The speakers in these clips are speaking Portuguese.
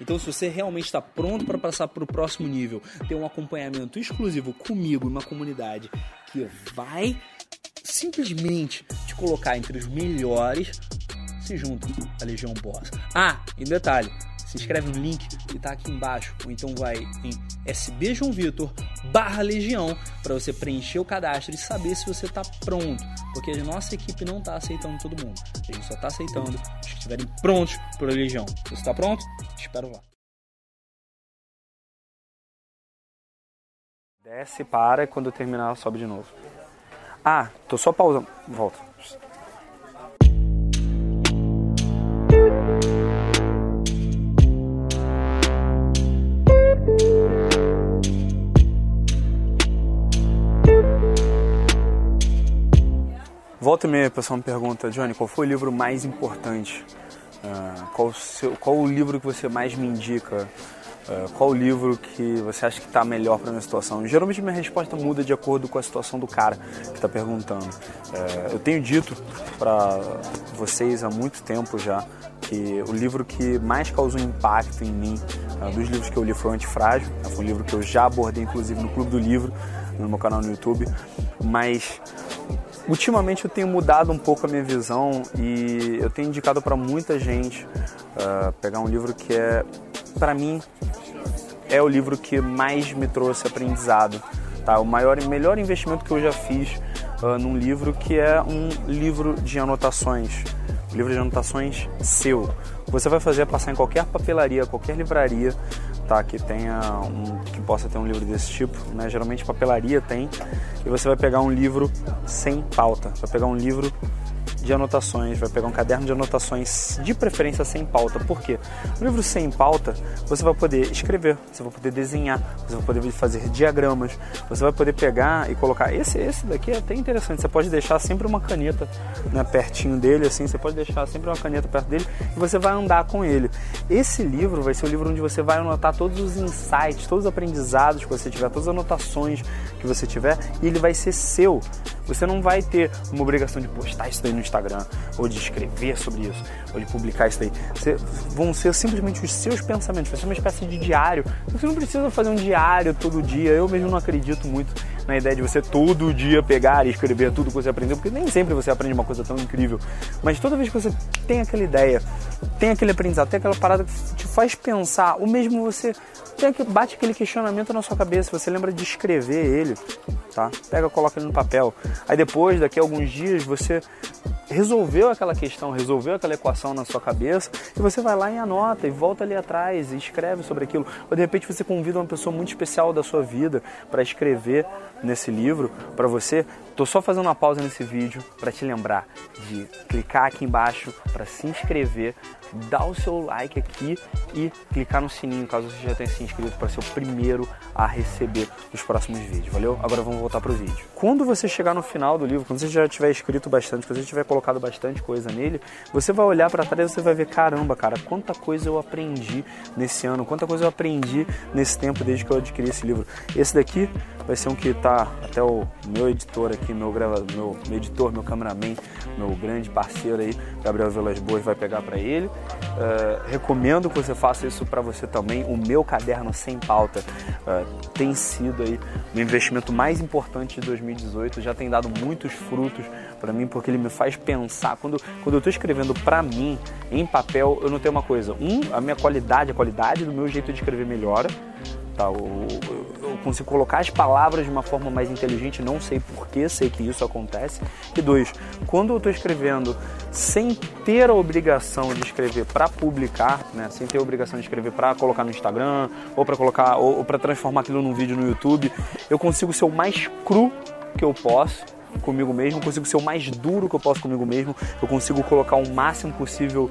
Então, se você realmente está pronto para passar para o próximo nível, ter um acompanhamento exclusivo comigo, uma comunidade que vai simplesmente te colocar entre os melhores, se junta à Legião Boss. Ah, e detalhe, se inscreve no link que está aqui embaixo, ou então vai em SB João Vitor barra Legião para você preencher o cadastro e saber se você está pronto, porque a nossa equipe não está aceitando todo mundo, a gente só está aceitando os que estiverem prontos para a Legião. Você está pronto? Espero lá. Desce, para, e quando terminar sobe de novo. Ah, tô só pausando. Volta. Volta e meia, a pessoa me pergunta, Johnny, qual foi o livro mais importante? Uh, qual, o seu, qual o livro que você mais me indica? Uh, qual o livro que você acha que está melhor para minha situação? Geralmente minha resposta muda de acordo com a situação do cara que está perguntando. Uh, eu tenho dito para vocês há muito tempo já que o livro que mais causou impacto em mim, dos livros que eu li, foi o Antifrágil. Foi um livro que eu já abordei, inclusive, no Clube do Livro, no meu canal no YouTube. Mas Ultimamente eu tenho mudado um pouco a minha visão e eu tenho indicado para muita gente uh, pegar um livro que é, para mim, é o livro que mais me trouxe aprendizado. Tá? O maior melhor investimento que eu já fiz uh, num livro que é um livro de anotações. Um livro de anotações seu. Você vai fazer passar em qualquer papelaria, qualquer livraria, Que tenha um, que possa ter um livro desse tipo, né? Geralmente papelaria tem. E você vai pegar um livro sem pauta. Vai pegar um livro de anotações, vai pegar um caderno de anotações, de preferência sem pauta. Por quê? No livro sem pauta, você vai poder escrever, você vai poder desenhar, você vai poder fazer diagramas, você vai poder pegar e colocar. Esse, esse daqui é até interessante, você pode deixar sempre uma caneta né, pertinho dele, assim, você pode deixar sempre uma caneta perto dele e você vai andar com ele. Esse livro vai ser o livro onde você vai anotar todos os insights, todos os aprendizados que você tiver, todas as anotações que você tiver e ele vai ser seu. Você não vai ter uma obrigação de postar isso daí no Instagram, ou de escrever sobre isso, ou de publicar isso daí. Você, vão ser simplesmente os seus pensamentos, vai ser uma espécie de diário. Você não precisa fazer um diário todo dia. Eu mesmo não acredito muito na ideia de você todo dia pegar e escrever tudo que você aprendeu, porque nem sempre você aprende uma coisa tão incrível. Mas toda vez que você tem aquela ideia, tem aquele aprendizado, tem aquela parada que te faz pensar, ou mesmo você tem que bate aquele questionamento na sua cabeça, você lembra de escrever ele, tá? Pega, coloca ele no papel. Aí depois, daqui a alguns dias, você resolveu aquela questão, resolveu aquela equação na sua cabeça e você vai lá e anota e volta ali atrás e escreve sobre aquilo. Ou de repente você convida uma pessoa muito especial da sua vida para escrever nesse livro para você. Tô só fazendo uma pausa nesse vídeo para te lembrar de clicar aqui embaixo para se inscrever, dar o seu like aqui e clicar no sininho caso você já tenha se inscrito para ser o primeiro a receber os próximos vídeos. Valeu? Agora vamos voltar pro vídeo. Quando você chegar no final do livro, quando você já tiver escrito bastante, quando você tiver colocado bastante coisa nele, você vai olhar para trás e você vai ver, caramba, cara, quanta coisa eu aprendi nesse ano, quanta coisa eu aprendi nesse tempo desde que eu adquiri esse livro. Esse daqui vai ser um que tá até o meu editor aqui, meu gravador, meu, meu editor, meu cameraman, meu grande parceiro aí, Gabriel Velas Boas, vai pegar para ele. Uh, recomendo que você faça isso para você também. O meu caderno sem pauta uh, tem sido aí o investimento mais importante de 2018. Já tem dado muitos frutos para mim porque ele me faz pensar. Quando, quando eu estou escrevendo para mim em papel, eu não tenho uma coisa. Um, a minha qualidade, a qualidade do meu jeito de escrever melhora Tá? Eu, eu, consigo colocar as palavras de uma forma mais inteligente, não sei porquê, sei que isso acontece. E dois, quando eu estou escrevendo sem ter a obrigação de escrever para publicar, né? sem ter a obrigação de escrever para colocar no Instagram ou para colocar ou, ou para transformar aquilo num vídeo no YouTube, eu consigo ser o mais cru que eu posso comigo mesmo, consigo ser o mais duro que eu posso comigo mesmo, eu consigo colocar o máximo possível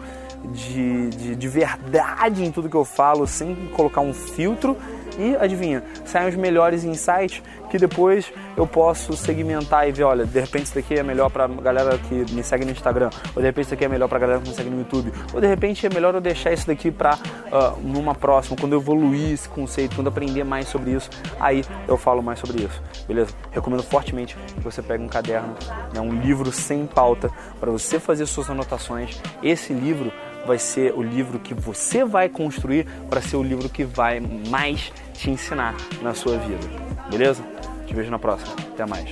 de, de, de verdade em tudo que eu falo, sem colocar um filtro e adivinha, saem os melhores insights que depois eu posso segmentar e ver, olha, de repente isso daqui é melhor para galera que me segue no Instagram, ou de repente isso daqui é melhor para galera que me segue no YouTube, ou de repente é melhor eu deixar isso daqui para uh, ah, numa próxima, quando eu evoluir esse conceito, quando aprender mais sobre isso, aí eu falo mais sobre isso, beleza? Recomendo fortemente que você pegue um caderno, né, um livro sem pauta, para você fazer suas anotações. Esse livro vai ser o livro que você vai construir para ser o livro que vai mais te ensinar na sua vida. Beleza? Te vejo na próxima. Até mais.